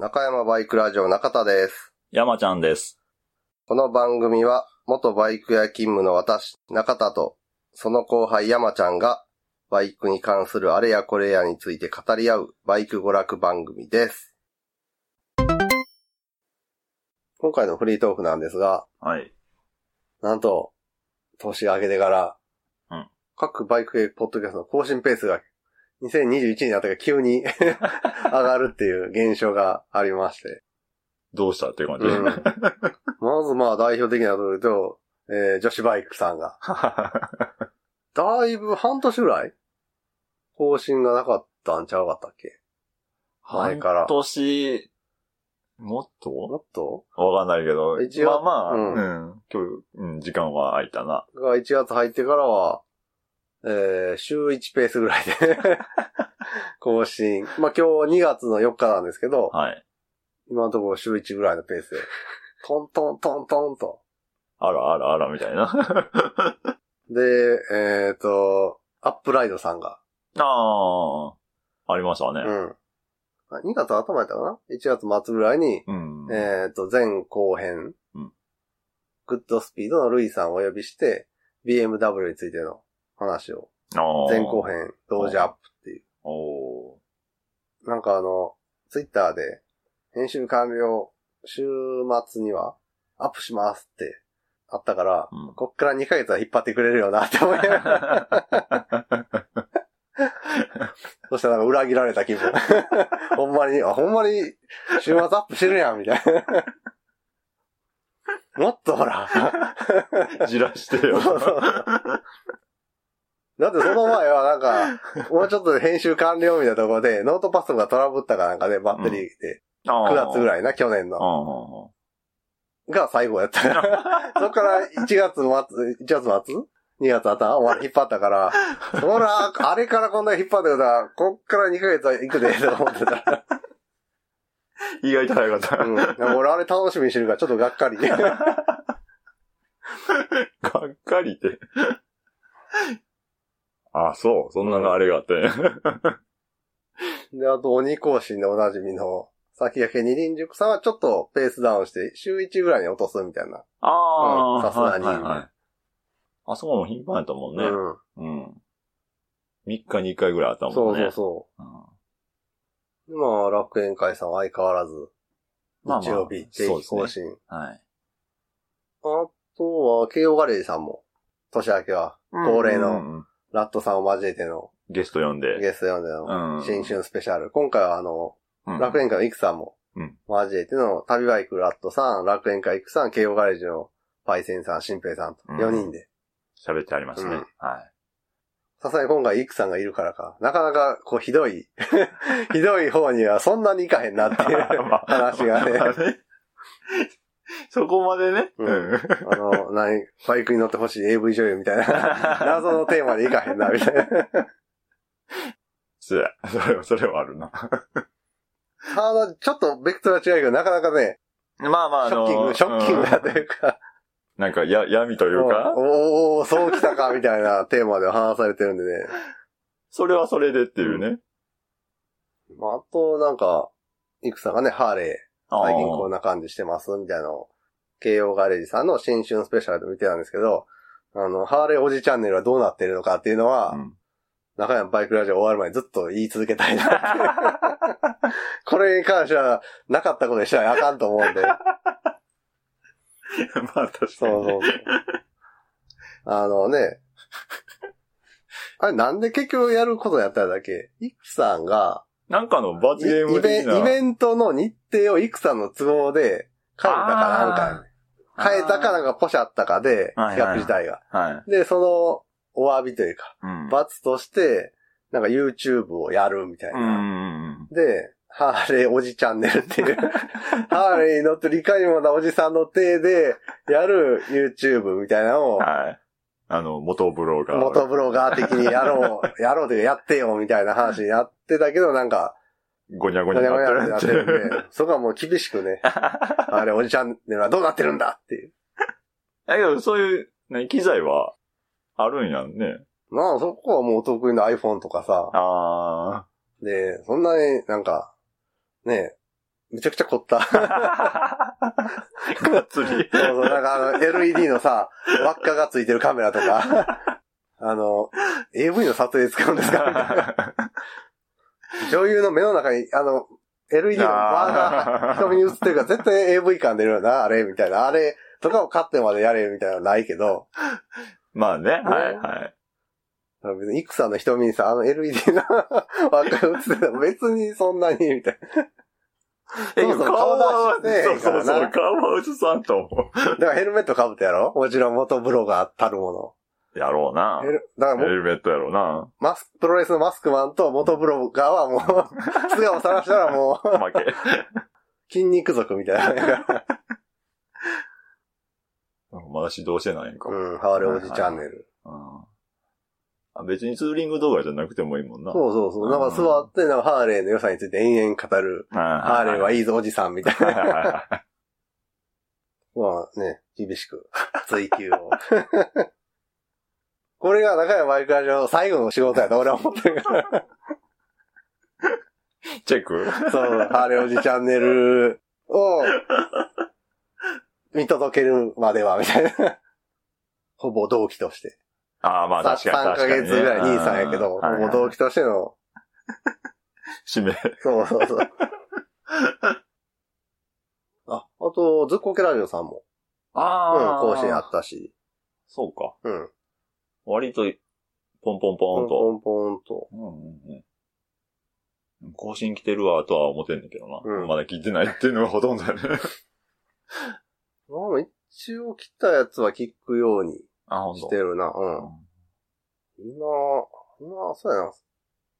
中山バイクラジオ中田です。山ちゃんです。この番組は、元バイク屋勤務の私、中田と、その後輩山ちゃんが、バイクに関するあれやこれやについて語り合う、バイク娯楽番組です。今回のフリートークなんですが、はい。なんと、年が明けてから、うん各バイク系ポッドキャストの更新ペースが、2021年になったから急に 上がるっていう現象がありまして。どうしたっていう感じ。うん。まずまあ代表的なところで言うと、えー女子バイクさんが、だいぶ半年ぐらい？更新がなかったんちゃうかったっけ？前から。半年、もっと？もっと？わかんないけど。一応まあまあ、ううん。ん、今日、うん、時間は空いたな。が1月入ってからは、えー週1ペースぐらいで 更新。まあ今日2月の4日なんですけど、はい。今のところ週1ぐらいのペースで、トントントントンと。あらあらあら、みたいな。で、えっ、と、アップライドさんが、ああ、ありましたね。うん。あ2月頭やったかな ?1 月末ぐらいに、うん。えっ、と、前後編、うんグッドスピードのルイさんをお呼びして、BMW についての話を、前後編同時アップっていう。なんかあの、ツイッターで、編集完了、週末には、アップしますって、あったから、うんこっから2ヶ月は引っ張ってくれるよなって思いながら そしたらなんか裏切られた気分。ほんまに、あ、ほんまに、週末アップしてるやん、みたいな。もっとほら。じらしてよ。そうそうだってその前はなんか、もうちょっとで編集完了みたいなところで、ノートパソコンがトラブったかなんかで、バッテリーで、9月ぐい。らいな、去年の。あが最後やった から。そこから1月末、1月末 ?2 月頭？終わり引っ張ったから、そら、あれからこんなに引っ張ってことは、こっから2ヶ月は行くで、と思ってた意外と早かった。うん。俺あれ楽しみにしてるから、ちょっとがっかり。がっかりって。あ、そう。そんなのあれがあって。で、あと、鬼更新でおなじみの、先駆け二輪塾さんはちょっとペースダウンして、週1ぐらいに落とすみたいな。ああ、うんさすがにはいはいはいあそこも頻繁やったもんね。うん。うん。3日に1回ぐらいあったもんね。そうそうそう。でまあ、楽園会さんは相変わらず、日曜日、定期更新。うん。はい。あとは、慶応ガレージさんも、年明けは、恒例のうんうんラットさんを交えての、ゲスト呼んで。ゲスト呼んでの、うん新春スペシャル。今回はあの、うん楽園会のイクさんもうん、交えての、旅バイクラットさん、楽園会イクさん、慶応ガレージのパイセンさん、新平さんと、うん4人で。喋ってありますね。うんはい。さすがに今回イクさんがいるからか、なかなか、こう、ひどい、ひどい方にはそんなにいかへんなっていう まあ話がね。そこまでね。うんあの、何、バイクに乗ってほしい AV 女優みたいな、謎のテーマでいかへんな、みたいな。そうや。それは、それはあるな。ただ、ちょっとベクトルは違うけど、なかなかね、まあまあ、あのショッキング、ショッキングだというか、なんか、や、闇というか、おおーそうきたか、みたいなテーマで話されてるんでね。それはそれでっていうね。まあ、あと、なんか、イクさんがね、ハーレー、あ最近こんな感じしてます、みたいなのを、慶応ガレージさんの新春スペシャルで見てたんですけど、あの、ハーレーおじチャンネルはどうなってるのかっていうのは、うん中山バイクラジオ終わる前にずっと言い続けたいな。これに関しては、なかったことにしたらあかんと思うんで。まあ確かに。そうそうそう。あのね、あれなんで結局やることやったんだっけ？イクさんが、なんかの罰イゲームイベ的な。イベントの日程をイクさんの都合で変えたかなんか、変えたかなんかポシャったかで、はいはい企画自体が。はい。で、その、お詫びというか、うん。罰として、なんか YouTube をやるみたいうんうな。んで、ハーレーおじチャンネルっていう、ハーレーに乗ってるいかにもなおじさんの手でやる YouTube みたいなのうん。を、はい。あの、元ブロガー。元ブロガー的にやろう、やろうというかやってよみたいな話にやってたけど、なんか、ごにゃごごにゃごになってるんで、そこはもう厳しくね、あれおじチャンネルはどうなってるんだっていう。だけど、そういう、ね、機材は、あるんやんね。まあそこはもうお得意の iPhone とかさ、あで、そんなになんか、ね、めちゃくちゃ凝った。そ うがっつり。そう、なんかあの、LED のさ、輪っかがついてるカメラとか、あの、AV の撮影で使うんですか？女優の目の中に、あの、LED のバーが瞳に映ってるから絶対 AV 感出るよな、あれ、みたいな。あれとかを買ってまでやれ、みたいなのないけど、まあね、はい、はい。別に、イクさんの瞳にさ、あの LED の 輪っかが映ってたら別にそんなに、みたいな。顔は顔出してそうそうそう、顔は映さんと思 だからヘルメット被ってやろ？もちろん元ブロガーたるもう。やろうなの。ヘ。ル、だからヘルメットやろうな。マス、プロレスのマスクマンと元ブロガーはもう、素顔さらしたらもう、負け。筋肉族みたいな。まだ指導してないんか。うん、ハーレーおじチャンネル。うんあ別にツーリング動画じゃなくてもいいもんな。そうそうそう。なんか座って、なんかハーレーの良さについて延々語る。ハハーレーはいいぞおじさんみたいな。はい まあね、厳しく追求を。これが中山バイクラジオの最後の仕事やと俺は思ってるから。チェック？そう、ハーレーおじチャンネルを見届けるまでは、みたいな。ほぼ同期として。ああ、まあさ確かに3ヶ確かにね。月ぐらい兄さんやけど、うんはいはいほぼ同期としての、締め。そうそうそう。あ、あと、ずっこけラジオさんも、うん、あ更新あったし、そうか。うん。割と、ポンポンポンと。ポンポンポンと。うんうんうん。更新来てるわとは思ってんだけどな。うんまだ聞いてないっていうのがほとんどやね。まあ、一応来たやつは聞くようにあ、ほんとして。るな。う。うんん今、今、そうやな。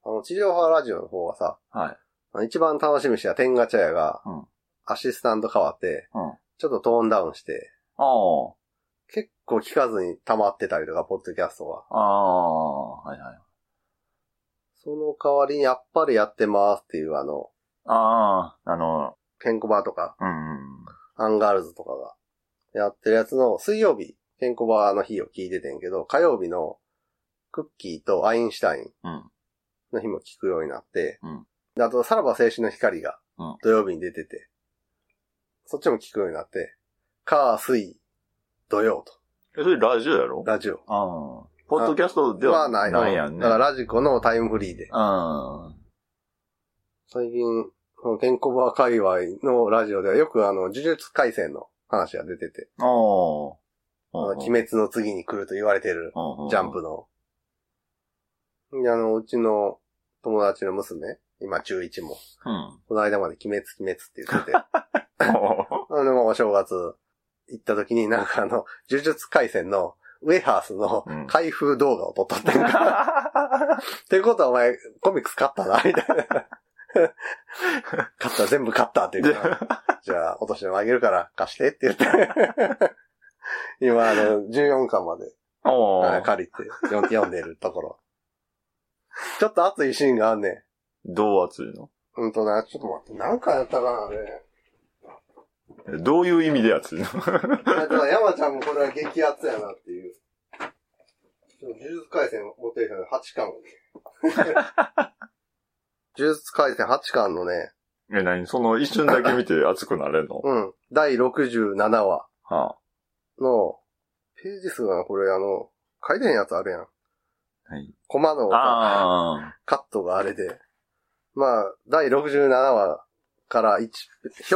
あの、地上波ラジオの方はさ、はい。一番楽しみにしてた天ガ茶屋がうん、アシスタント変わって、うんちょっとトーンダウンして、ああ。結構聞かずに溜まってたりとか、ポッドキャストが。ああ、はいはい。その代わりにやっぱりやってますっていうあの、ああ、あの、ケンコバとか、うんうん。アンガールズとかがやってるやつの水曜日、ケンコバの日を聞いててんけど、火曜日のクッキーとアインシュタインうん。の日も聞くようになって、うんであと、さらば青春の光がうん土曜日に出てて、そっちも聞くようになって、火、水、土曜と、え、それラジオやろ？ラジオ。ああ。ポッドキャストでははない。ないやんね。だからラジコのタイムフリーで。うん。最近、このケンコバ界隈のラジオではよくあの、呪術回戦の話が出てて、ああ。あの鬼滅の次に来ると言われてるジャンプの。で、あの、うちの友達の娘、今中1も、うん。この間まで鬼滅鬼滅って言ってて、あの、まあお正月行った時になんかあの、呪術回戦のウェハースのうん開封動画を撮っとってんか。ってことはお前、コミックス買ったなみたいな。買った、全部買ったって言うから、じゃあ、お年玉あげるから貸してって言って。今、あの、14巻までおーはい借りて読ん読んでるところ。ちょっと熱いシーンがあんねん。どう熱いの？うんとな、ちょっと待って、何回やったかな、あれ。えどういう意味で熱いの？だから山ちゃんもこれは激アツやなっていう。ちょっと呪術回戦持ってるから8巻をね。呪術回戦8巻のね、え、何？その一瞬だけ見て熱くなれんの？うん、第67話はの、ページ数がな、これあの、書いてへんやつあるやん。はい。コマのあカットがあれで。まあ、第67話から1、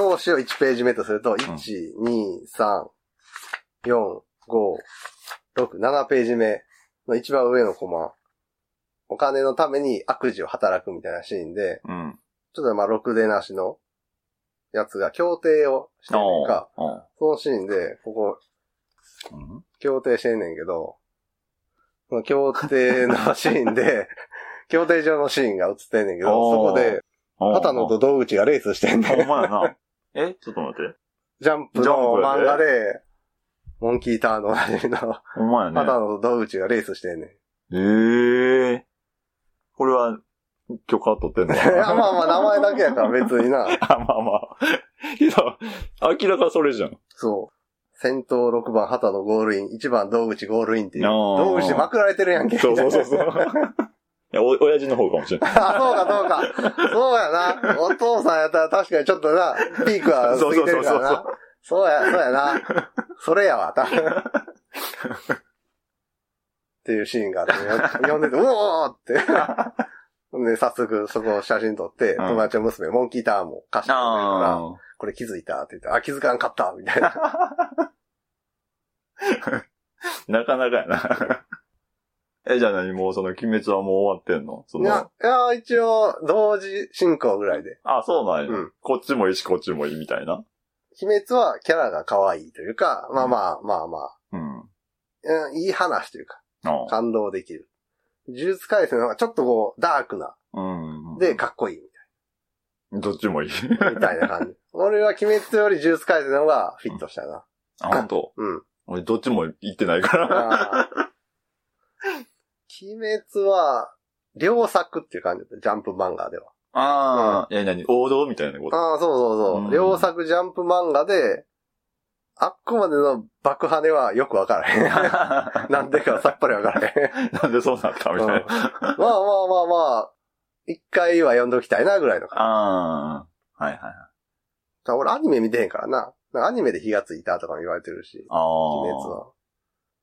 表紙を1ページ目とすると、1、2、3、4、5、6、7ページ目の一番上のコマ。お金のために悪事を働くみたいなシーンで、あ。うん。ちょっとまあ、ろくでなしのやつが協定をしてるんか、そのシーンで、ここ、うん協定してんねんけど、その協定のシーンで、協定上のシーンが映ってんねんけど、そこで、畑野と道口がレースしてんねほんん。まやな。えちょっと待って。ジャンプの漫画で、モンキーターンのおなじみの、ほんまやね。畑野と道口がレースしてんねん。ええこれは、許可取ってんのいや、まあまあ、名前だけやから別にな。あ、まあまあ。けど、明らかそれじゃん。そう。先頭6番畑野ゴールイン、1番道口ゴールインっていう。道口でまくられてるやんけ。そうそうそうそう。いや、お、親父の方かもしれない。あ、そうか、そうか。そうやな。お父さんやったら確かにちょっとな、ピークは過ぎてるからな。そうや、そうやな。それやわ、多分。っていうシーンがあって、読んでて、うおーって。で、早速そこを写真撮って、うん友達の娘、モンキーターンも貸してくれるから、あこれ気づいたって言って、あ、気づかんかったみたいな。あ。なかなかやな。え、じゃあ何もうその鬼滅はもう終わってんの？そいやの、、いや、一応、同時進行ぐらいで。あ、そうなんや、うんこっちもいいし、こっちもいいみたいな？鬼滅はキャラが可愛いというか、まあまあまあまあ、うん。うんいい話というか、感動できる。呪術回戦の方がちょっとこう、ダークな、うん。で、かっこいいどっちもいい。みたいな、みたいな感じ。俺は鬼滅より呪術回戦の方がフィットしたな。あ、本当？うん。俺どっちも言ってないから。あー鬼滅は、良作っていう感じだった、ジャンプ漫画では。ああ、え、何？王道みたいなこと？ああ、そうそうそうう。ん良作ジャンプ漫画で、あっこまでの爆破ではよくわからへん。なんでかさっぱりわからへん。なんでそうなったみたいな。まあまあまあまあ、一回は読んどきたいなぐらいの感ああ、はいはいはい。じ。俺アニメ見てへんからな。なアニメで火がついたとかも言われてるし、ああ。鬼滅は。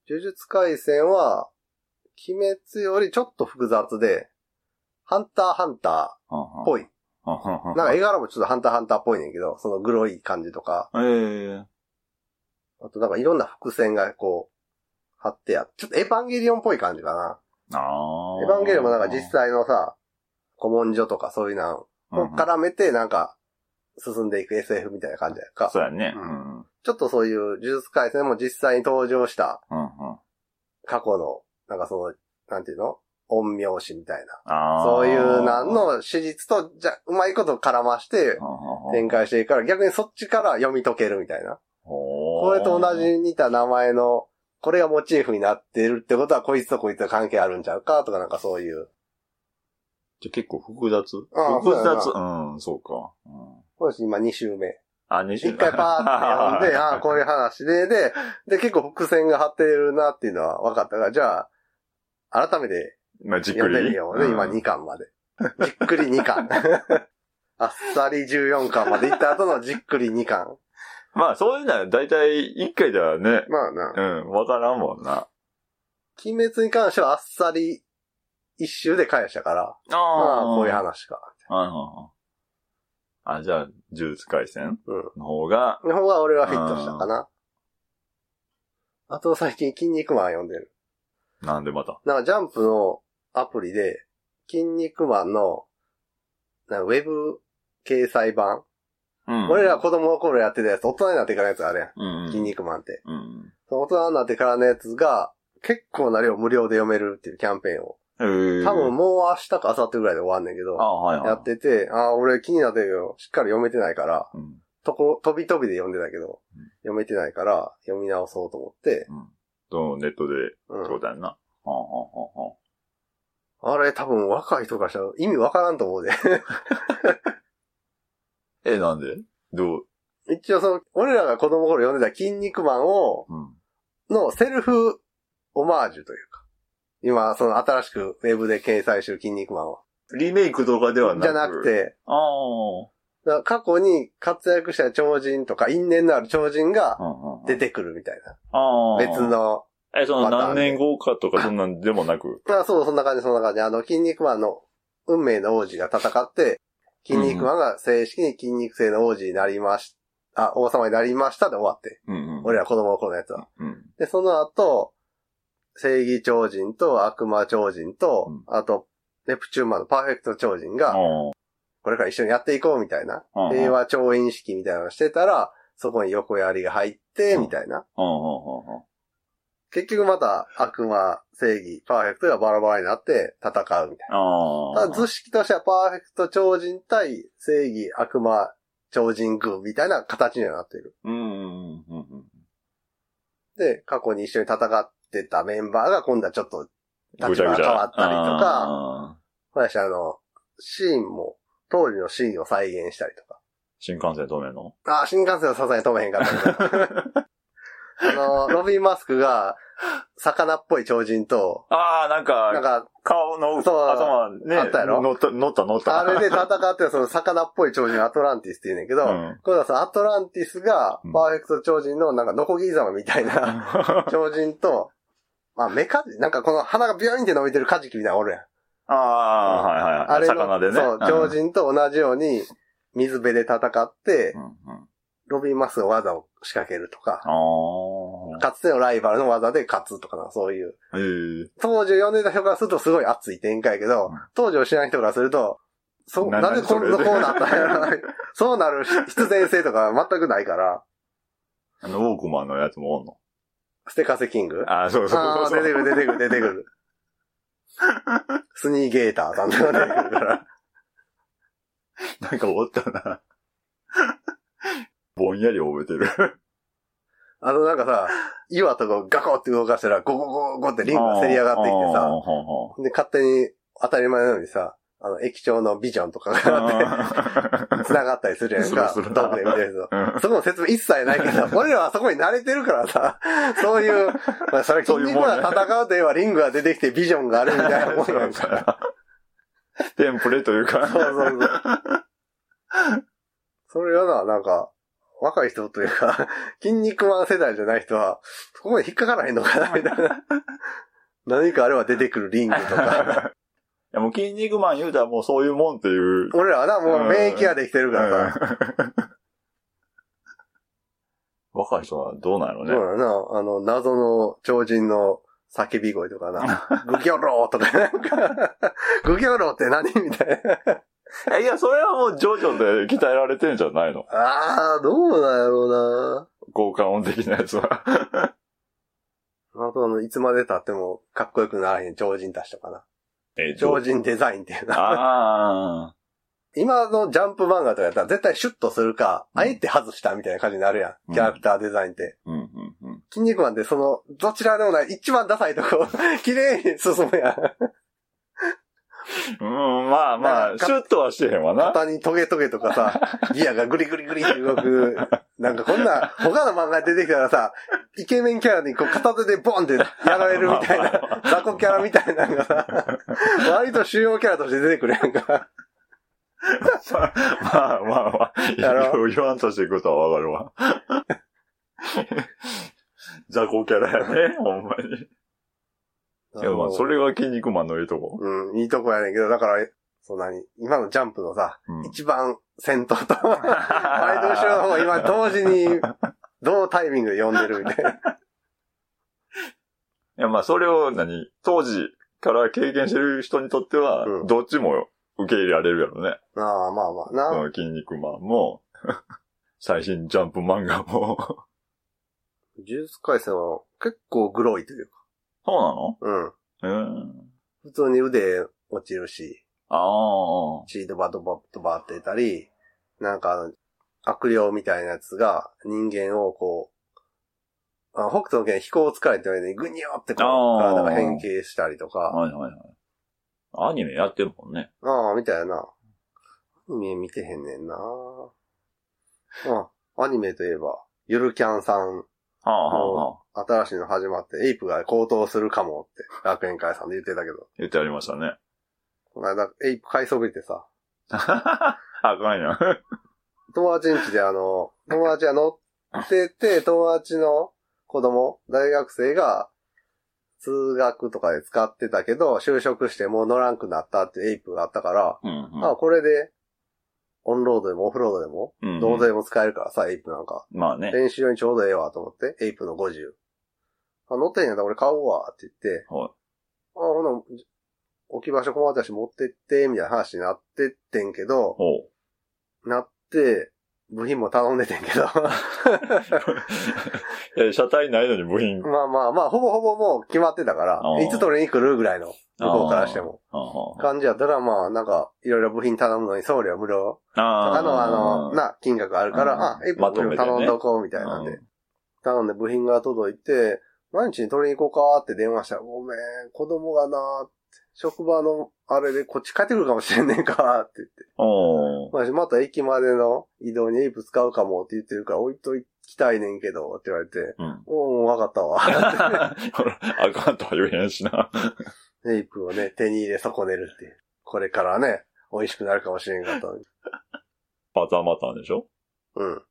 呪術回戦は、鬼滅よりちょっと複雑で、ハンターハンターっぽい。い。なんか絵柄もちょっとハンターハンターっぽいねんけど、そのグロい感じとか、ええあとなんかいろんな伏線がこう、貼ってあって、ちょっとエヴァンゲリオンっぽい感じかな。ああ。エヴァンゲリオンもなんか実際のさ、古文書とかそういうのを絡めてなんか、進んでいく SF みたいな感じやんか。そうやね。ううんちょっとそういう呪術回戦も実際に登場したうん。過去の、なんかその、なんていうの？陰陽師みたいな。そういうなんの史実と、じゃ、うまいこと絡まして展開していくから、逆にそっちから読み解けるみたいな。ここれと同じ。似た名前の、これがモチーフになってるってことは、こいつとこいつが関係あるんちゃうかとかなんかそういう。じゃ結構複雑？ああ複雑？そううん、そうか。うんこれ今2週目。あ、二週一回パーって読んで、ああ、こういう話で、で、で、結構伏線が張ってるなっていうのは分かったから、じゃあ、改めてまあ、じっくり。読んでみようね、ん今2巻まで。じっくり2巻。あっさり14巻まで行った後のじっくり2巻。まあ、そういうのは大体一回ではね、まあな。うん、わからんもんな。鬼滅に関してはあっさり一周で返したから、あまあ、こういう話か。はいはいはいあ、じゃあ、呪術回戦うん。の方が、の方が俺はフィットしたかな。あと最近、筋肉マン読んでる。なんでまた？なんかジャンプのアプリで、筋肉マンの、なんかウェブ掲載版、うん俺ら子供の頃やってたやつ、大人になってからのやつあるやん。うんうん。筋肉マンって。うん。その大人になってからのやつが、結構な量無料で読めるっていうキャンペーンを。多分もう明日か明後日ぐらいで終わんねんけど、あはいはい。やってて、ああ、俺気になってるけど、しっかり読めてないから、うん。ところ、飛び飛びで読んでたけどうん、読めてないから、読み直そうと思って、うん。と、ネットで、うんってことやんな。はあはあはあはああれ多分若い人からしたら意味わからんと思うで。え、なんで？どう？一応その、俺らが子供の頃読んでた筋肉マンを、うん。のセルフオマージュというか。今、その新しくウェブで掲載してる筋肉マンは。リメイクとかではなく？じゃなく。て、ああ。だから過去に活躍した超人とか因縁のある超人がうんうん。出てくるみたいな。ああ。別。の。え、そのパターン何年後かとかそんなんでもなく？あそう、そんな感じ、そんな感じ。あの、筋肉マンの運命の王子が戦って、筋肉マンが正式に筋肉性の王子になりましあ、王様になりましたで終わって。うんうん。俺ら子供の頃のやつは。うん。で、その後、正義超人と悪魔超人と、うんあと、ネプチューンマンのパーフェクト超人が。これから一緒にやっていこうみたいな、うん平和調印式みたいなのをしてたら、そこに横槍が入って、うんみたいな。結局また悪魔、正義、パーフェクトがバラバラになって戦うみたいな。ああ。ただ図式としてはパーフェクト超人対正義、悪魔、超人軍みたいな形にはなっている。で、過去に一緒に戦ってたメンバーが今度はちょっと。立場が変わったりとかああ私あの、シーンも、当時のシーンを再現したりとか。新幹線止めんの？あ、新幹線はさすがに止めへんかったけど。あの、ロビン・マスクが、魚っぽい超人と、ああ、なんか、なんか、顔のそう頭ね、あったやろ？乗った、乗った、乗った。あれで戦ってるその魚っぽい超人アトランティスって言うねんけど、うんこれはそのアトランティスがうんパーフェクト超人のなんかノコギリ様みたいな超人と、まあメカジ、なんかこの鼻がビューンって伸びてるカジキみたいなのおるやん。ああ、はいはいはい。あれの、魚でね。そう、超人と同じように水辺で戦ってう、ん。うんうんロビン・マスクの技を仕掛けるとか、あかつてのライバルの技で勝つとかな、そういう。当時を読んでた人からするとすごい熱い展開やけど、うん当時を知らない人からすると、そう、ななんでこんなこうなったんやろな そうなる必然性とか全くないから、あの、ウォークマンのやつもおんの？ステカセキング？ああ、そうそうそう。出てくる出てくる出てくる。スニーゲーターさんとか出てくるから。なんかおったな。ぼんやり覚えてる。あのなんかさ、岩とかガコって動かしたらゴゴゴゴゴってリングがせり上がってきてあさ、ーで、勝手に当たり前のようにさ、あの、液晶のビジョンとかがあって、繋がったりするやんか、するする遠くで見てると。うんそこの説明一切ないけど、俺らはそこに慣れてるからさ、そういう、まあ、それ筋肉が戦うといえばリングが出てきてビジョンがあるみたいなもんやんか。テンプレというか。そうそうそう。それはな、なんか、若い人というか、筋肉マン世代じゃない人は、そこまで引っかからへんのかな、みたいな。何かあれば出てくるリングとか。いやもう筋肉マン言うたらもうそういうもんっていう。俺らはな、もう免疫ができてるからさ。うん若い人はどうなんやろそうね。だな、あの、謎の超人の叫び声とかな。グギョローとかなんか、グギョローって何みたいな。いや、それはもうジョジョで鍛えられてんじゃないのあー、どうなんやろうな。効果音的なやつは。あとあの、いつまで経ってもかっこよくならへん超人たちとかな。え超人デザインっていうな。あ今のジャンプ漫画とかやったら絶対シュッとするか、うんあえて外したみたいな感じになるやうんん。キャラクターデザインって。あ。うんうんうん。筋肉マンってその、どちらでもない、一番ダサいとこ、綺麗に進むやん。うん、まあまあ、シュッとはしてへんわな。肩にトゲトゲとかさ、ギアがグリグリグリって動く。なんかこんな、他の漫画出てきたらさ、イケメンキャラにこう片手でボンってやられるみたいな、雑魚キャラみたいなのがさ、割と主要キャラとして出てくるやんか。まあまあまあ、言わんとしていくことはわかるわ。雑魚キャラやね、ほんまに。いや、まあ、それが筋肉マンのいいとこ。うん、いいとこやねんけど、だから、そう何？今のジャンプのさ、うん一番先頭と、ワイド後ろの方が今同時に、同タイミングで読んでるみたいな。いや、まあ、それを何、当時から経験してる人にとっては、うんどっちも受け入れられるやろね。ああ、まあまあな。その筋肉マンも、最新ジャンプ漫画も。呪術回戦は結構グロいというか。そううん。なの？うん。普通に腕落ちるし、ああ。血ドバドバドバってたり、なんか悪霊みたいなやつが人間をこう、あ北斗の剣飛行疲れてるのにグニョってこう、体が変形したりとか、はいはいはい。アニメやってるもんね。ああ、みたいな。アニメ見てへんねんなあ、アニメといえば、ゆるキャンさん、はあはあはあ。新しいの始まって、エイプが高騰するかもって、楽園会さんで言ってたけど、言ってありましたね。この間、エイプ買いそびれてさ、あかんやん。友達ん家であの、友達が乗ってて、友達の子供、大学生が、通学とかで使ってたけど、就職してもう乗らんくなったってエイプがあったから、うんうんあ、これで、オンロードでもオフロードでも、うんうんどうでも使えるからさ、エイプなんか。まあね。練習用にちょうどええわと思って、エイプの50。あ、乗ってんやったら俺買おうわって言って、はいあ、ほな、置き場所困ったし持ってって、みたいな話になってってんけど、ほう。なって、部品も頼んでてんけど。え、車体ないのに部品。まあまあまあ、ほぼほぼもう決まってたからあ、ーいつ取りに来るぐらいの、向こうからしても。ああ。感じやったら、まあ、なんか、いろいろ部品頼むのに送料無料。あ他のあの、な、金額あるから、うんあ、エイプまとめてね頼んどこうみたいなんで。頼んで部品が届いて、毎日に取りに行こうかって電話したら、ごめん、子供がなって、職場のあれでこっち帰ってくるかもしれんねんかって言って。おーまあ、また駅までの移動にエイプ使うかもって言ってるから置いとき来たいねんけど、って言われて、うん。おー、わかったわ。あかんとは言えへんしな。ネイプをね、手に入れ損ねるっていう。これからね、美味しくなるかもしれんかったのに。パターンパターンでしょ？うん。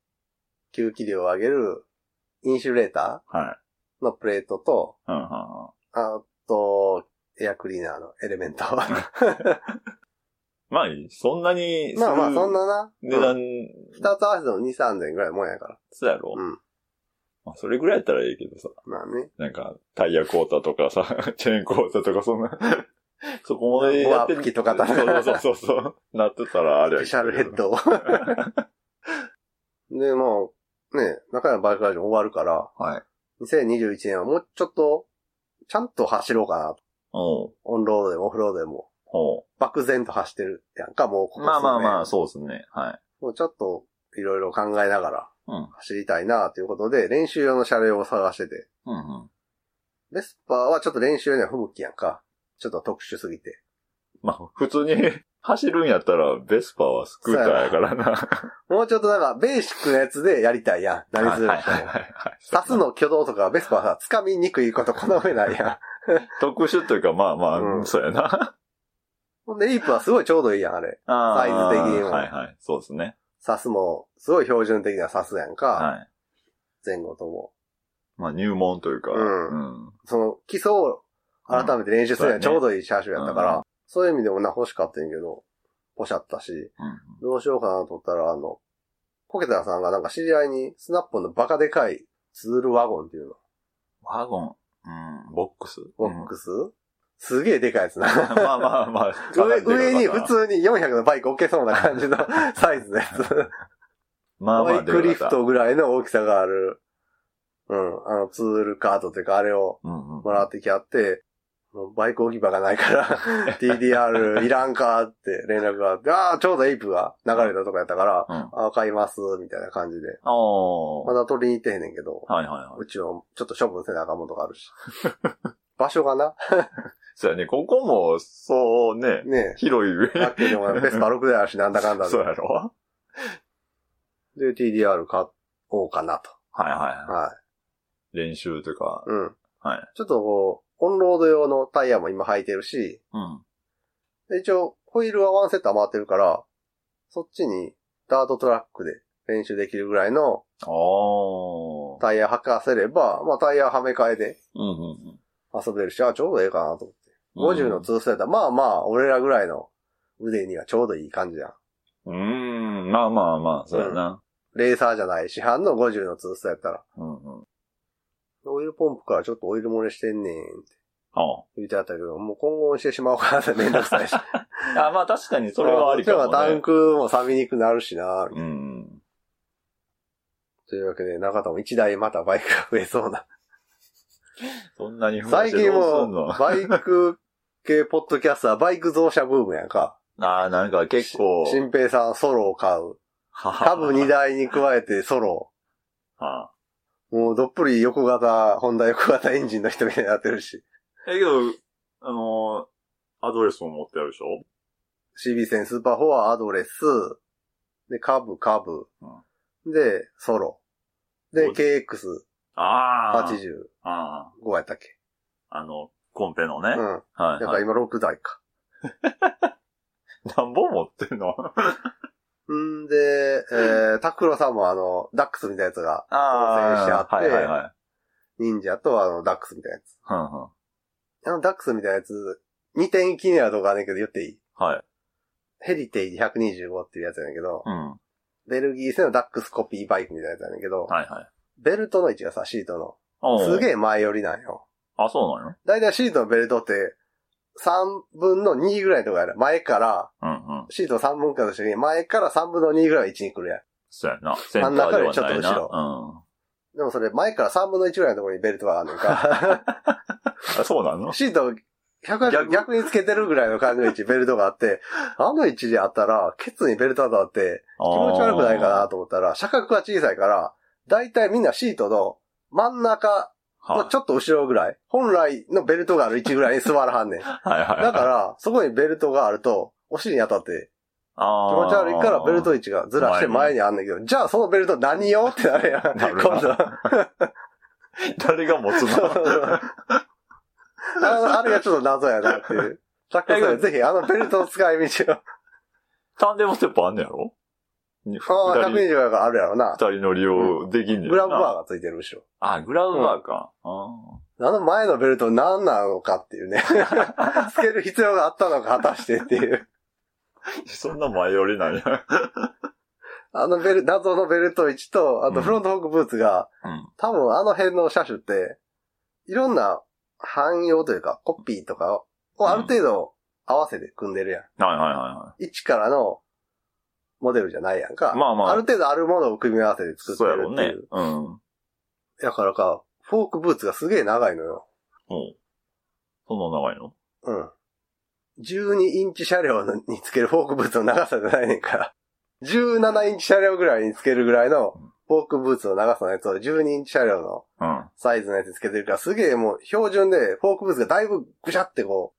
吸気量を上げる、インシュレータはい。ーのプレートと、うんうんうん。あと、エアクリーナーのエレメント。まあ、そんなに、まあまあ、そんななな。値段、二つ合わせても2、3千ぐらいもんやから。そうやろ？うん。まあ、それぐらいやったらいいけどさ。まあね。なんか、タイヤコータとかさ、チェーンコータとかそんな、そこまでやってボア吹きとかだそうそうそうそう。なってたらあれスペシャルヘッドを。で、もう、ね、中山バイクラジオ終わるから、はい。2021年はもうちょっと、ちゃんと走ろうかなと。オンロードでもオフロードでも。ほ漠然と走ってるやんか、もうこう。こまあまあまあ、数そうですね。はい。年もうちょっと、いろいろ考えながらうん。走りたいなということで、練習用の車両を探してて。うんうん。ベスパーはちょっと練習には不向きやんか。ちょっと特殊すぎて。まあ、普通に走るんやったら、ベスパーはスクーターやからな。もうちょっとなんか、ベーシックなやつでやりたいやん。何するはい人も。はいはいはい。刺すの挙動とかベスパーはさ、掴みにくいことこの上ないやん。特殊というか、まあまあ、うんそうやな。ほんで、リープはすごいちょうどいいやん、あれ。サイズ的にもはいはい。そうですね。刺すも、すごい標準的な刺すやんか。はい。前後とも。まあ、入門というか、うんうん。その、基礎を改めて練習するにはうんちょうどいい車種やったから、うんそういう意味でもな、欲しかったんやけど、ポシャったし、うんどうしようかなと思ったら、あの、コケタさんがなんか知り合いにスナップのバカでかいツールワゴンっていうの。ワゴン、うん、ボックス？ボックス、すげえでかいやつな。うん まあまあまあ。上上に普に。通に400のバイク置けそうな感じの サイズのやつ。まあまあバイクリフトぐらいの大きさがある、うん、あのツールカードというかあれをうんうん。もらってきあって、もうバイク置き場がないから、TDR いらんかって連絡があって、ああ、ちょうどエイプが流れたとかやったから、うん。ああ、買います、みたいな感じで。まだ取りに行ってへんねんけど、はいはいはうちをちょっと処分せなあかんもんとかあるし。場所がな、い。そうやね、ここも、そうね、ね広い上え、だけでもベスパ6台あるし、なんだかんだでそうやろで、TDR 買おうかなと。はいはいは。はい練習というか、い。うん。はい。ちょっとこう、オンロード用のタイヤも今履いてるし、うん。で一応、ホイールはワンセット余ってるから、そっちにダートトラックで練習できるぐらいのああ。タイヤ履かせれば、まあタイヤはめ替えでうんうん遊べるし、あ、ちょうどええかなと思って。うん。50のツーストやったら、まあまあ、俺らぐらいの腕にはちょうどいい感じやん。うーん、まあまあまあ、そうやな。レーサーじゃない市販の50のツーストやったら、うんうん。オイルポンプからちょっとオイル漏れしてんねんってあ言ってあったけど、もう今後にしてしまおうかなってめんどくさいし。あ。あまあ確かにそれはありかもそっちの方がタンね。クも錆びにくくなるしな、うん。というわけで、中田も一台またバイクが増えそうな。そんなに増や最近してどうすんの？もう、バイク系ポッドキャスター、バイク増車ブームやんか。ああ、なんか結構。新平さんソロを買う。株2台に加えてソロ。ああもうどっぷり横型、ホンダ横型エンジンの人みたいになってるし。え、けど、あのーアドレスも持ってあるでしょ？CB 線スーパー4はアドレス。で、株、株。で、ソロ。で、お KX85 ああ。あやったっけ？あ。あの、コンペのね。うん。はい、はい。やっぱ今6台か。何本持ってんの？んで、えー、タクロさんもあの、ダックスみたいなやつが、あ構成してあってはいはいはい。忍者とあの、ダックスみたいなやつ。うんうん。あの、ダックスみたいなやつ、2点気になるとこあるんだけど言っていい？はい。ヘリテージ125っていうやつやねんけど、うん。ベルギー製のダックスコピーバイクみたいなやつやねんけど、はいはい。ベルトの位置がさ、シートの、おすえ。げえ前寄りなんよ。あ、そうなのだいたいシートのベルトって、3分の2ぐらいのとこやる。前から、うんうん。シートを3分割として、前から3分の2ぐらいは位置に来るやん。そうやな。センター真ん中よりちょっと後な。でもそれ前から3分の1ぐらいのところにベルトがあるねんか。うん。あ、そうなの？シート100逆？逆につけてるぐらいの感じの位置、ベルトがあって、あの位置であったら、ケツにベルトがあって、気持ち悪くないかなと思ったら、車格が小さいから、だいたいみんなシートの真ん中のはいちょっと後ろぐらい、本来のベルトがある位置ぐらいに座らはんねん。だはいはいはい。から、そこにベルトがあると、お尻に当たって、ああ。気持ち悪いからベルト位置がずらして前にあんねんけど、じゃあそのベルト何よってなるやん。今度。誰が持つの？あのあれがちょっと謎やなっていう。タックさんぜひあのベルトの使い道を。タンデムステップあんねやろ？二ああ、人、120やからあるやろな二。人乗りをできんねやグラブバーー。がついてる後ろ。あ、グラブバーか。ああの前のベルト何なのかっていうね。つける必要があったのか果たしてっていう。ーそんな前寄りなんや。あのベル、謎のベルト位置と、あとフロントフォークブーツが、うん。多分あの辺の車種って、いろんな汎用というか、コピーとかをある程度合わせて組んでるやん。はいはいはいは一からのモデルじゃないやんか。まあまあある程度あるものを組み合わせてい。作ってそうやろうねるっていう。。うん。だからか、フォークブーツがすげえ長いのよ。おうそんな長いの？うん。12インチ車両につけるフォークブーツの長さじゃないねんから。17インチ車両ぐらいにつけるぐらいのフォークブーツの長さのやつを12インチ車両のうん。サイズのやつつけてるから、すげえもう標準でフォークブーツがだいぶぐしゃってこ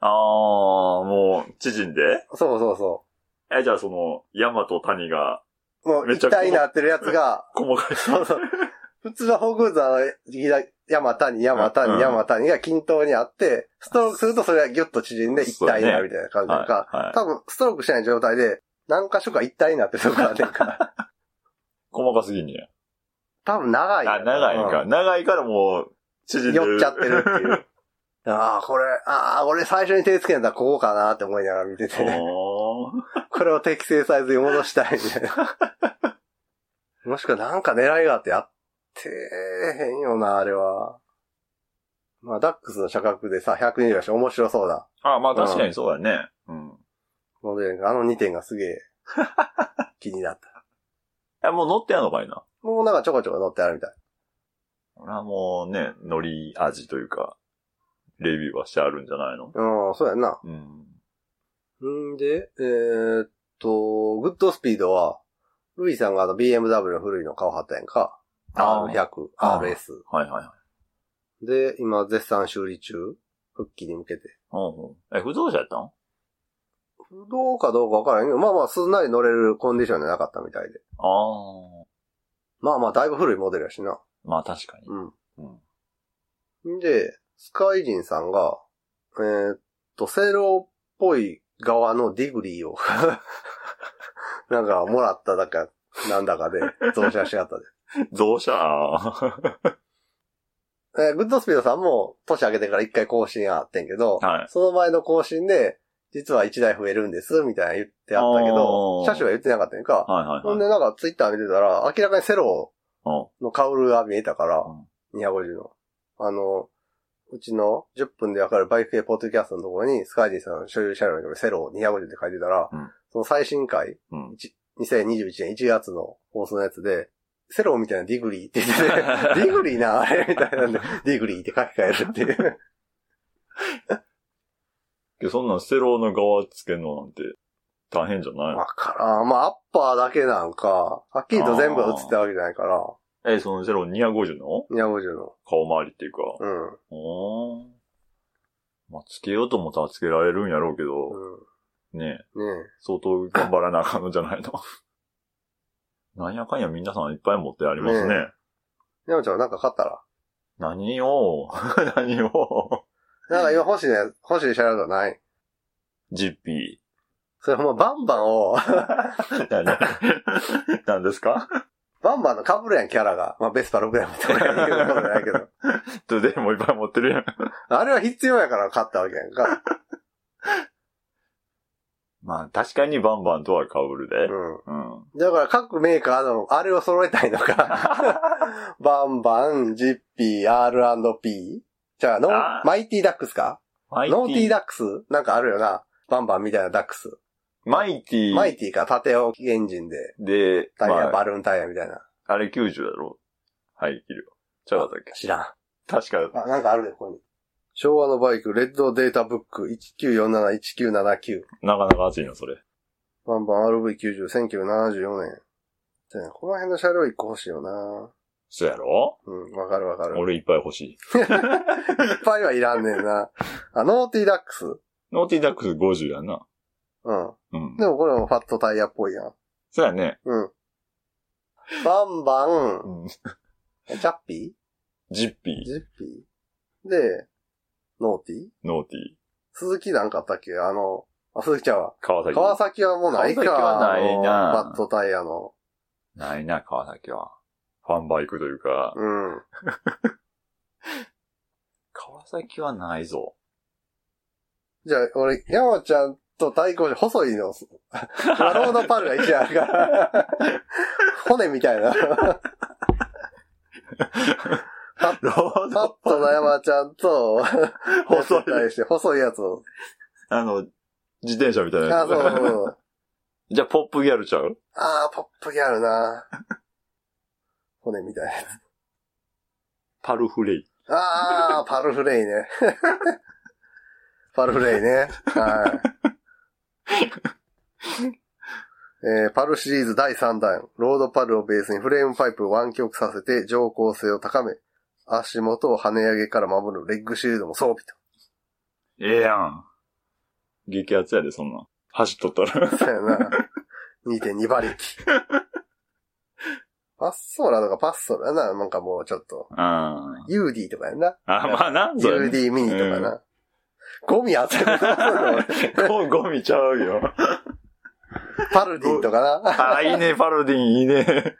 あー、もう、縮んで？う、そうそうそえ、じゃあその、ヤマと谷が、う。もうめっちゃ一体になってるやつが、細かい。そうそう。普通はフォークブー山谷、山うん谷、山谷が均等にあって、ストロークするとそれがギュッと縮んで一体になるみたいな感じだかはいはい多分ストロークしない状態で何箇所か一体になってるとこあんねんから。細かすぎんねや。多分長いよ。あ、長いんか。う長いからもう、縮んでる。寄っちゃってるっていう。ああ、これ、ああ、俺最初に手つけたらここかなって思いながら見てて、これを適正サイズに戻したいみたいな。もしくはなんか狙いがあってやってへんよな、あれは。まあ、ダックスの車格でさ、120だし面白そうだ。あ、まあ確かにそうだね。うん。モデルがあの2点がすげえ 気になった。え、もう乗ってやんのかいな？もうなんかちょこちょこ乗ってあるみたい。俺はもうね、乗り味というか、レビューはしてあるんじゃないの？うん、そうやんな。うん。んで、えーっと、グッドスピードは、ルイさんがあの BMW の古いの顔貼ったやんか。あー R100、あー RS。はいはいはい。で、今絶賛修理中。復帰に向けて。うんうん。え、不動車やったん？不動かどうかわからんけど、まあまあすんなり乗れるコンディションじゃなかったみたいで。ああ。まあまあだいぶ古いモデルやしな。まあ確かに。ううん。ん。で、スカイジンさんが、えーっと、セローっぽい側のディグリーを、なんかもらっただか、なんだかで、増車しやったで。増車 えーグッドスピードさんも年明けてから一回更新あってんけど、はい。その前の更新で、実は1台増えるんです、みたいな言ってあったけど車種は言ってなかったんか。はいはいはい。ほんでなんかツイッター見てたら、明らかにセローうんのカウルが見えたからう、250の。あの、うちの10分でわかるバイク系ポッドキャストのところに、スカイディさんの所有車両にセロー250って書いてたら、うんその最新回、うん。2021年1月の放送のやつで、セローみたいなディグリーって言ってて、ディグリーな、あれみたいなんで、ディグリーって書き換えるっていう。そんなんステロの側つけんのなんて大変じゃないわからん。まあ、アッパーだけなんか、はっきりと全部が映ってたわけじゃないから、え、そのゼロ250の？250の。顔周りっていうか。うん。おーまあ、つけようと思ったらつけられるんやろうけど、うねえ、ん。ね相当頑張らなあかんのじゃないの？なんやかんや皆さんいっぱい持ってありますね。ねえ。山ちゃんなんか買ったら？何を？何を？なんか今欲しいね、欲しい車両とかない？ジッピそれもうバンバンを、ー。何？何ですか？バンバンの被るやん、キャラが。まあ、ベスパ6台みたいないけど。もいっぱい持ってるやん。あれは必要やから買ったわけやんか。まあ、確かにバンバンとは被るで。ううん。ん。だから各メーカーの、あれを揃えたいのか。バンバン、ジッピー、R&P。じゃあ、ノーティーダックスか？ノーティーダックス？なんかあるよな。バンバンみたいなダックス。マイティマイティか縦置きエンジンで、で、タイヤ、まあ、バルーンタイヤみたいな。あれ90だろ？はい、切るよ。ちゃうかったっけ？知らん。確か、あ、なんかあるで、ここに。昭和のバイク、レッドデータブック1947-1979。なかなか熱いな、それ。バンバン RV90、1974年。でこの辺の車両一個欲しいよなそうやろ？うん、わかるわかる。俺いっぱい欲しい。いっぱいはいらんねんな。あ、ノーティーダックス。ノーティーダックス50やな。うん。うん。でもこれもファットタイヤっぽいやん。そうやね。うん。バンバン、うん。チャッピジッピージッピー？で、ノーティー？ー、ノーティー、スズキなんかあったっけ？あの、あ、スズキちゃうわ？カワサキ。カワサキはもうないか。カワサキはないなあのファットタイヤの。ないな、カワサキは。ファンバイクというか、うん。川崎はないぞ。じゃあ、俺、山ちゃんと対抗して細いの。ロードパルが一応あるから。骨みたいな。ロ ーパットの山ちゃんと、細い対して細いやつを。あの、自転車みたいなあ、やつ。そうそうそう。じゃあ、ポップギャルちゃう？あー、ポップギャルな。骨みたいなやつ。パルフレイ。あー、パルフレイね。パルフレイね。はい。えーパルシリーズ第3弾。ロードパルをベースにフレームパイプを湾曲させて乗降性を高め、足元を跳ね上げから守るレッグシールドも装備と。ええやん。激アツやで、そんなん。走っとったら。そうやな。2.2馬力。パッソーラとかパッソーラやな。なんかもうちょっと。あ UD とかやんな。あ、まあな、UD ミニとかな。ゴミ集めゴゴミちゃうよ。パルディンとかな。ああ、いいね、パルディン、いいね。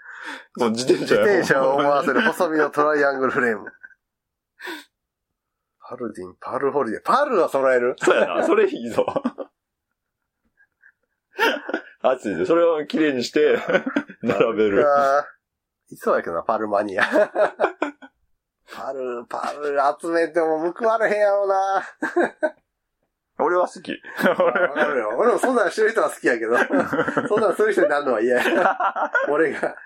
もう自転自車や転車を思わせる細身のトライアングルフレーム。パルディン、パルホリデー。パルは揃える？そうやな、それいいぞ。熱いで、それを綺麗にして、並べる。いそうやけどな、パルマニア。パル、パル集めても報われへんやろな。俺は好き。わかるよ。俺もそんなのしてる人は好きやけど、そんなのする人になるのは嫌や。俺が。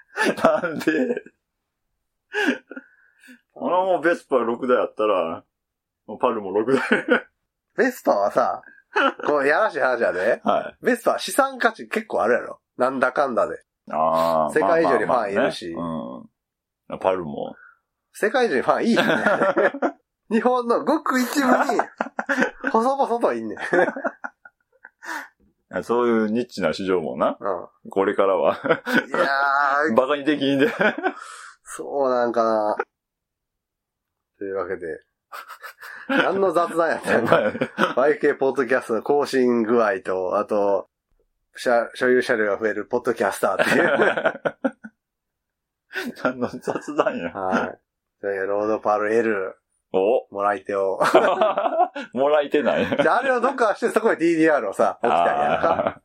なんで？俺はもうベスパ6台あったら、もうパルも6台。ベスパはさ、こうやらしい話やで。はい。ベスパは資産価値結構あるやろ。なんだかんだで。ああ。世界中にまあまあまあファンいるしねうん。パルも。世界中にファンいいよね。日本のごく一部に、細々といんねん。そういうニッチな市場もな。うこれからは。ん。いやー、バカにできんで。そうなんかな。というわけで、何の雑談やったんか。バイク系ポッドキャストの更新具合と、あと、車所有車両が増えるポッドキャスターっていう。何の雑談や。はい。ロードパル L、おもらい手を。もらえてない。じゃあ、あれをどっかしてそこに DDR をさ、置きたいやんか。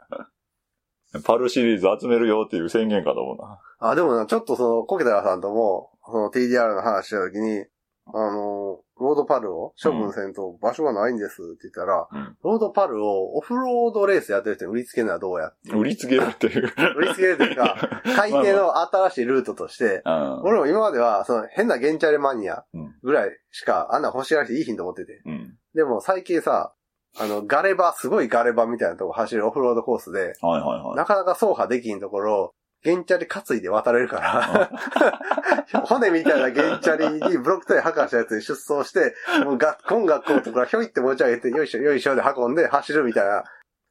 パルシリーズ集めるよっていう宣言かと思うな。あ、でもな、ちょっとその、コケタラさんとも、その TDR の話したときに、あの、ロードパルを処分せんと場所がないんですって言ったら、うんロードパルをオフロードレースやってる人に売りつけるのはどうや売りつけるっていう。売りつけるというか、買い手の新しいルートとして、うん俺も今までは、その変なゲンチャレマニアうんぐらいしか、あんな欲しがる人いいひんと思ってて。うん。でも最近さ、あの、ガレバ、すごいガレバみたいなとこ走るオフロードコースで、はいはいはい。なかなか走破できんところ、ゲンチャリ担いで渡れるから、骨みたいなゲンチャリにブロックタイヤ破壊したやつに出走して、もう学校学校とかひょいって持ち上げて、よいしょよいしょで運んで走るみたいな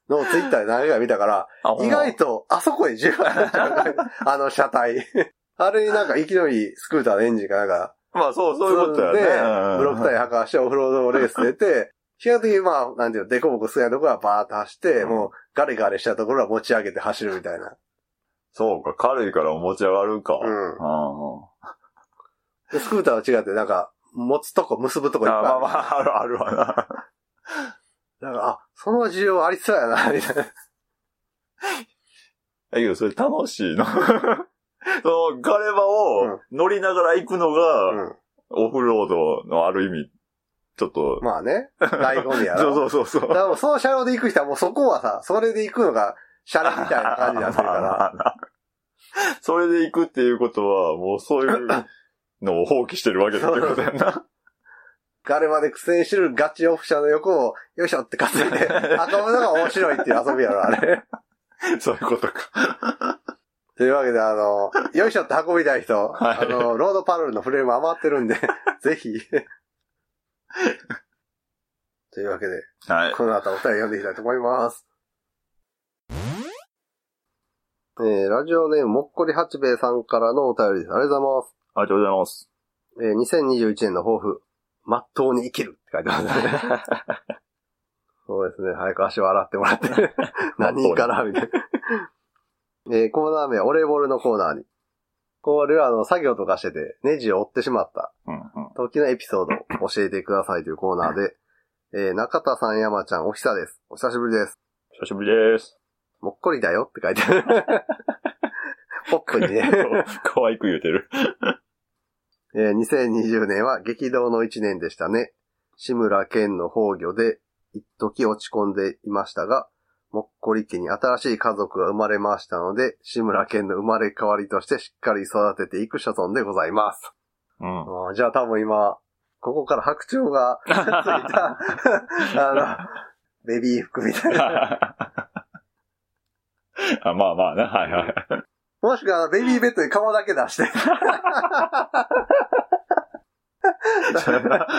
のをツイッターで何回か見たから、意外とあそこに重要なんちゃ あの車体。あれになんか生きのいいスクーターのエンジンかなんか、まあそう、そういうことやね。で、うんブロックタイヤ破壊してオフロードレース出て、基本的にまあ、なんていうの、デコボコすやところはバーって走って、うんもうガレガレしたところは持ち上げて走るみたいな。そうか、軽いから持ち上がるか。うんあで、スクーターは違って、なんか、持つとこ、結ぶとこいっぱいある。あまあまあ、あるあるわな。だから、あ、その需要ありそうやな、みたいな。だけど、それ楽しいな。その、ガレバを乗りながら行くのが、うん。オフロードのある意味、ちょっと、まあね、醍醐味やそろ。うそうそうそう。だからもうその車両で行く人はもうそこはさ、それで行くのが、シャレみたいな感じになってるから。それで行くっていうことは、もうそういうのを放棄してるわけってことやな。ガレまで苦戦してるガチオフ車の横を、よいしょって担いで、運ぶのが面白いっていう遊びやろ、あれ。そういうことか。というわけで、あの、よいしょって運びたい人、はいあの、ロードパルルのフレーム余ってるんで、ぜひ。というわけで、はい。この後お便り読んでいきたいと思います。えー、ラジオネームもっこり八兵衛さんからのお便りです。ありがとうございます。ありがとうございます。えー、2021年の抱負。まっとうに生きるって書いてますね。そうですね。早く足を洗ってもらって。何からみたいな。えー、コーナー名はオレボルのコーナーに。これはあの、作業とかしてて、ネジを折ってしまった。時のエピソードを教えてくださいというコーナーで、えー、中田さん、山ちゃん、おひさです。お久しぶりです。久しぶりです。もっこりだよって書いてある。ポップにね。可愛く言うてる。えー2020年は激動の一年でしたね。志村けんの崩御で、一時落ち込んでいましたが、もっこり家に新しい家族が生まれましたので、志村けんの生まれ変わりとしてしっかり育てていく所存でございます。うん。あーじゃあ多分今、ここから白鳥がついた、あの、ベビー服みたいな。あまあまあね、はいはい。もしくはベビーベッドに顔だけ出して。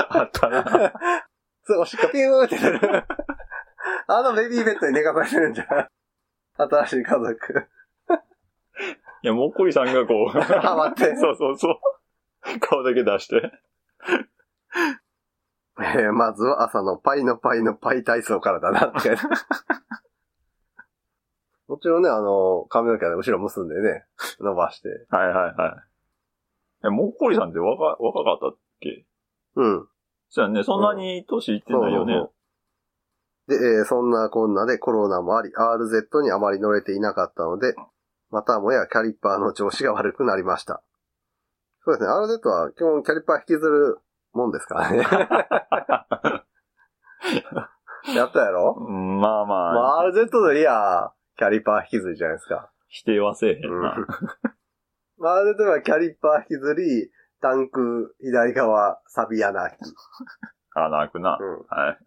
あったな。そう、おしっこピューってなる。あのベビーベッドに寝かされてるんじゃん。新しい家族。いや、もっこりさんがこう、ハマって。そうそうそう。顔だけ出して。えーまずは朝のパイのパイのパイ体操からだなって。もちろんね、あの、髪の毛は後ろ結んでね、伸ばして。はいはいはい。え、もっこりさんって若、若かったっけ？うん。そうやね、そんなに年いってないよね。そうで、えーそんなこんなでコロナもあり、RZ にあまり乗れていなかったので、またもやキャリッパーの調子が悪くなりました。そうですね、RZ は基本キャリッパー引きずるもんですからね。やったやろ？うんまあまあ、まあ、RZ のいや、キャリパー引きずりじゃないですか。否定はせえへうんんな。まあ、RZ はキャリパー引きずり、タンク左側、サビ穴開き。あ、なくな。うんはい。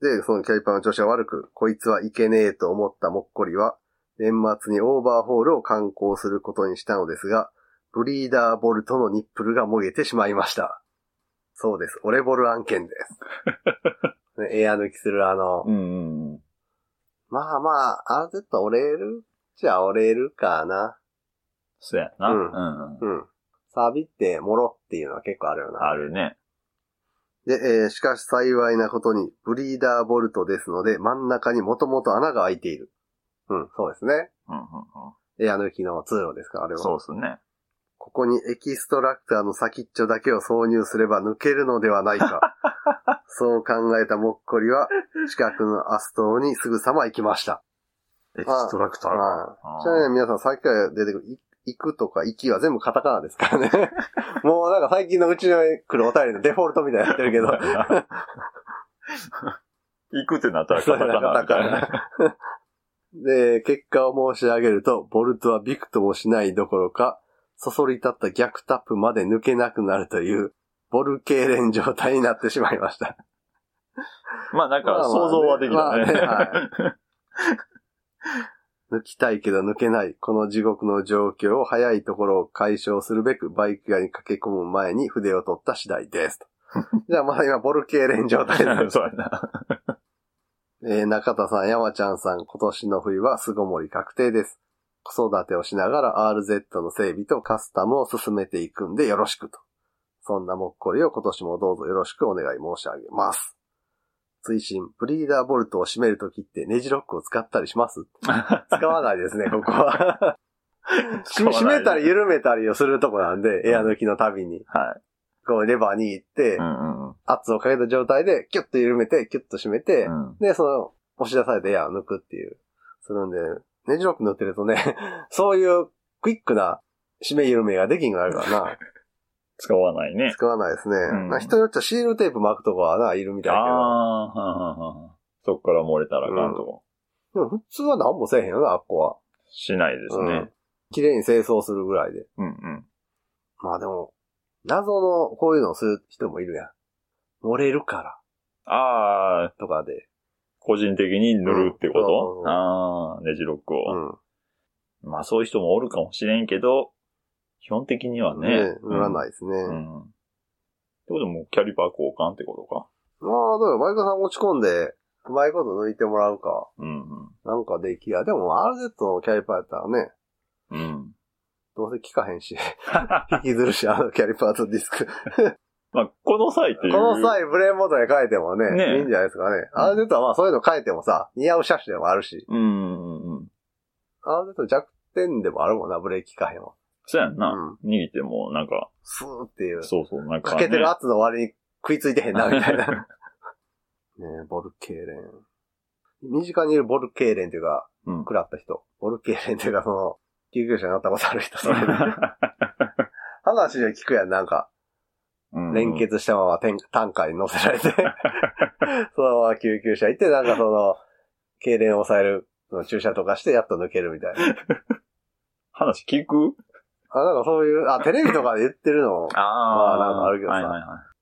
で、そのキャリパーの調子が悪く、こいつはいけねえと思ったもっこりは、年末にオーバーホールを観光することにしたのですが、ブリーダーボルトのニップルがもげてしまいました。そうです。オレボル案件です。ねエア抜きするあの、うんうんうん。まあまあ、RZ 折れるじゃあ折れるかな。そうやな。ううんんうん。うん。サビってもろっていうのは結構あるよな。あるね。で、えーしかし幸いなことに、ブリーダーボルトですので、真ん中にもともと穴が開いている。うん、そうですね。うんうんうエア抜きの通路ですから、あれん。は。そうっすね。ここにエキストラクターの先っちょだけを挿入すれば抜けるのではないか。そう考えたもっこりは、近くのアストロにすぐさま行きました。エキストラクターはいか。ちなみに皆さんさっきから出てくる、い行くとか行きは全部カタカナですからね。もうなんか最近のうちの来るお便りのデフォルトみたいになってるけど。行くってなったらカタカナみたいな。で、結果を申し上げると、ボルトはビクともしないどころか、そそり立った逆タップまで抜けなくなるという、ボルケーレン状態になってしまいました。まあなんか想像はできたね。まあねは 抜きたいけど抜けない、この地獄の状況を早いところを解消するべく、バイク屋に駆け込む前に筆を取った次第です。と じゃあまあ今、ボルケーレン状態です。そうやな。えー中田さん、山ちゃんさん、今年の冬は巣ごもり確定です。子育てをしながら RZ の整備とカスタムを進めていくんでよろしくと。そんなもっこりを今年もどうぞよろしくお願い申し上げます。追伸、ブリーダーボルトを締めるときってネジロックを使ったりします？使わないですね、ここは。締めたり緩めたりをするとこなんで、エア抜きのたびに。はい。こうレバー握ってう、んうん圧をかけた状態で、キュッと緩めて、キュッと締めて、うん。で、その、押し出されたエアを抜くっていう、するんで、ネジロック塗ってるとね、そういうクイックな締め緩めができんくなるからな。使わないね。使わないですね。うんまあ人によってはシールテープ巻くとこはな、いるみたいだけど。ああ、はんはんはんそっから漏れたらあかんとこ。でも普通は何もせえへんよな、あっこは。しないですうんね。綺麗に清掃するぐらいで。うんうん。まあでも、謎のこういうのをする人もいるやん。漏れるから、ああ、とかで。個人的に塗るってこと？ああ、ネジロックうを。ん。まあそういう人もおるかもしれんけど、基本的にはね。ね、塗らないですね。うん。うん。ってこともキャリパー交換ってことか？まあ、だからバイクさん持ち込んで、うまいこと抜いてもらうか。うんなんかできや。でも RZ のキャリパーやったらね、うん。うん。どうせ効かへんし、引きずるし、あのキャリパーとディスク。まあ、この際っていう。この際ブレーンモードで変えてもね、ねいいんじゃないですかね。うん RZ はまあそういうの変えてもさ、似合う車種でもあるし、うんうんうん。RZ 弱点でもあるもんな、ブレーキ効かへんわ。そうやんな。うん握っても、なんか、スーっていう。そうそう、なんか、かけてる圧の割に食いついてへんな、みたいな。ねえ、ボルケーレン。身近にいるボルケーレンっていうか、うん。食らった人。ボルケーレンっていうか、その、救急車に乗ったことある人、それで。話で聞くやん、なんか。うん連結したまま天担架に乗せられて、そのまま救急車行って、なんかその、痙攣を抑える、注射とかしてやっと抜けるみたいな。話聞く？あ、なんかそういう、あ、テレビとかで言ってるの、あまあなんかあるけどさはいはいは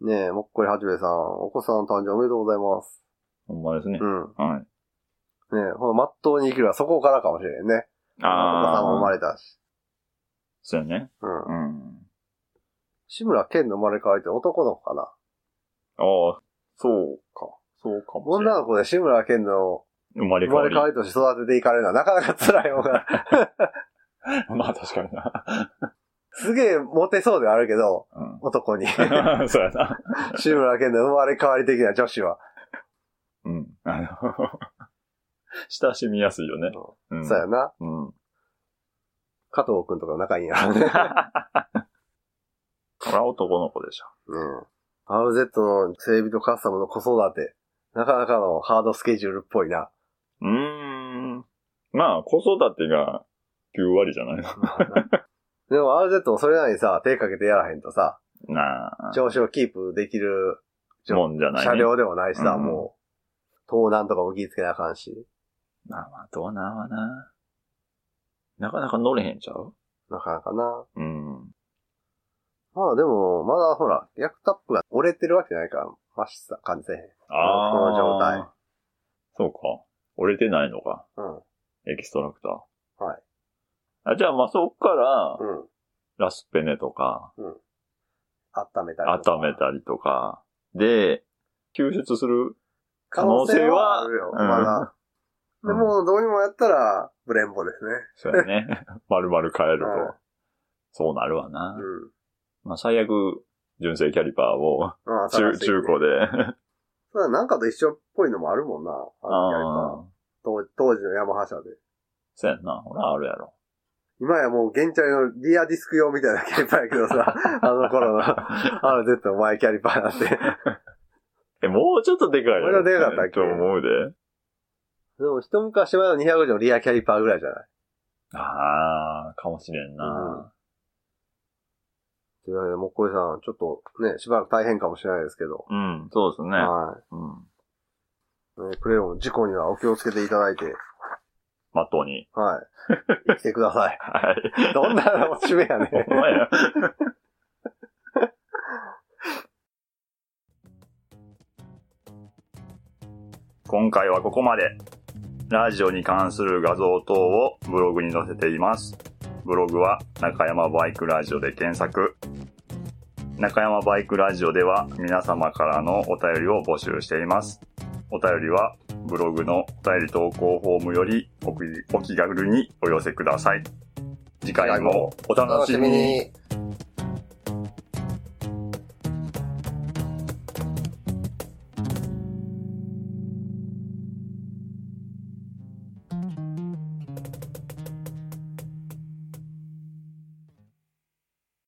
ねえ、もっこりはじめさん、お子さん誕生おめでとうございます。い。ほんまですねう。ん。はい。ねえ、ほんまっとうに生きるはそこからかもしれんね。お子さんも生まれ。れたし。そうやね。うん。うん。志村けんの生まれ変わりって男の子かな。ああ、そうか。そうかも。女の子で志村けんの生まれ変わり生まれ変。わりとして育てていかれるのはなかなか辛いもんが。まあ確かにな。すげえモテそうではあるけど、うん。男に。そうやな。志村けんの生まれ変わり的な女子は。うん。あの、親しみやすいよね。うん。そうやな。うん。加藤くんとか仲いいんやろね。これは男の子でしょ。うん。RZ の整備とカスタムの子育て。なかなかのハードスケジュールっぽいな。うーん。まあ、子育てが9割じゃない？の。でも RZ もそれなりにさ、手かけてやらへんとさ、なあ。調子をキープできるもんじゃない、ね。車両でもないしさ、うんもう、盗難とかも気ぃつけなあかんし。まあまあ、どうなんはな。なかなか乗れへんちゃう？なかなかな。うん。まあでも、まだほら、逆タップが折れてるわけじゃないから、マシさ感じせへん。ああ。この状態。そうか。折れてないのか。うん。エキストラクター。はい。あ、じゃあまあそっから、うん。ラスペネとか、温めたりとか。温めたりとか、で、救出する可能性はあるよ、うんまだ。でも、どうにもやったら、ブレンボですね。そうやね。丸々変えるとはい。そうなるわな。うん。まあ最悪、純正キャリパーをまあ、中、新しい中古で。それはなんかと一緒っぽいのもあるもんな。あのキャリパー。当当時のヤマハ車で。そうやんな。ほら、あるやろ。今やもう、現チャリのリアディスク用みたいなキャリパーやけどさ、あの頃の RZ の前キャリパーなんて。え、もうちょっとでかいよもうちょっとでかかったっけ？と思うで。でも、一昔前の250のリアキャリパーぐらいじゃない？ああ、かもしれんな。というわけで、もっこりさん、ちょっとね、しばらく大変かもしれないですけど。うん、そうですね。はうん。い。ねくれぐれも事故にはお気をつけていただいて、まっとうに。はい。生きてください。はい。どんなおしめやねん。ほんまや。今回はここまで。ラジオに関する画像等をブログに載せています。ブログは中山バイクラジオで検索。中山バイクラジオでは皆様からのお便りを募集しています。お便りはブログのお便り投稿フォームよりおお気軽にお寄せください。次回もお楽しみに。。